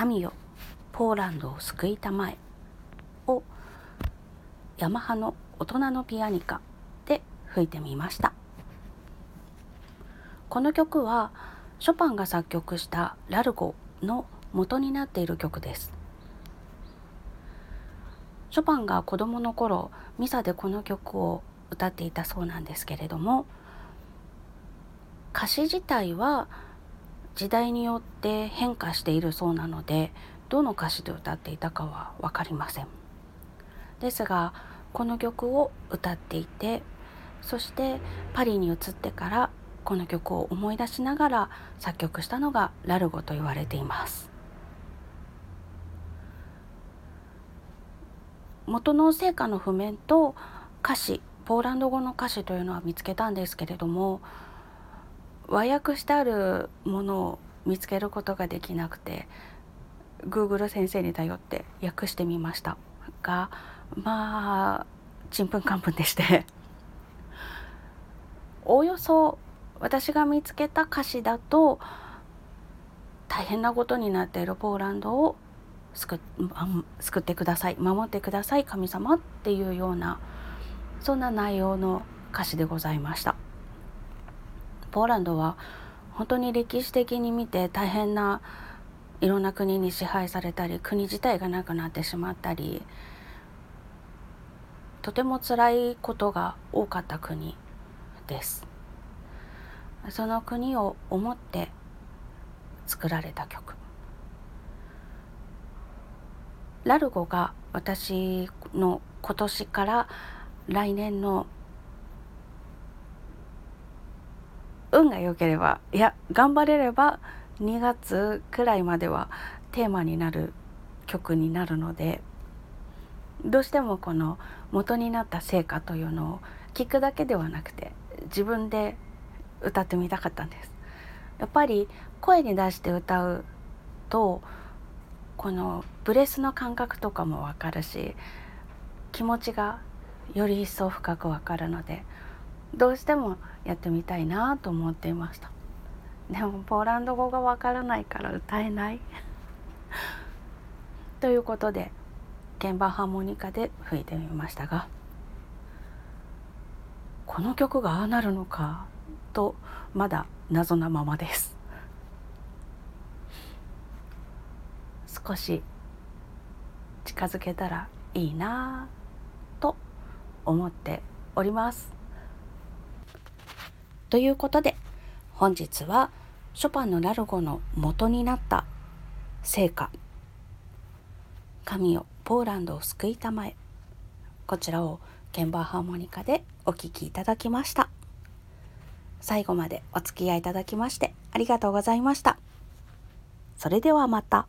神よポーランドを救いたまえ」をヤマハの大人のピアニカで吹いてみました。この曲はショパンが作曲した「ラルゴ」の元になっている曲です。ショパンが子供の頃ミサでこの曲を歌っていたそうなんですけれども歌詞自体は時代によって変化しているそうなのでどの歌詞で歌っていたかは分かりません。ですがこの曲を歌っていてそしてパリに移ってからこの曲を思い出しながら作曲したのがラルゴと言われています。元の聖歌の譜面と歌詞ポーランド語の歌詞というのは見つけたんですけれども和訳してあるものを見つけることができなくて Google 先生に頼って訳してみましたがまあちんぷんかんぷんでして。お およそ私が見つけた歌詞だと大変なことになっているポーランドを救救ってください守ってください神様っていうようなそんな内容の歌詞でございました。ポーランドは本当に歴史的に見て大変ないろんな国に支配されたり国自体がなくなってしまったりとても辛いことが多かった国です。その国を思って作られた曲。ラルゴが私の今年から来年の運が良ければいや頑張れれば2月くらいまではテーマになる曲になるのでどうしてもこの元になった成果というのを聞くだけではなくて自分で歌ってみたかったんです。やっぱり声に出して歌うとこのブレスの感覚とかもわかるし気持ちがより一層深くわかるのでどうしてもやってみたいなと思っていました。でもポーランド語がわからないから歌えない。ということで鍵盤ハーモニカで吹いてみましたがこの曲がああなるのかとまだ謎なままです。少し近づけたらいいなと思っております。ということで本日はショパンのラルゴの元になった聖歌「神よポーランドを救いたまえ」こちらを鍵盤ハーモニカでお聴きいただきました。最後までお付き合いいただきましてありがとうございました。それではまた。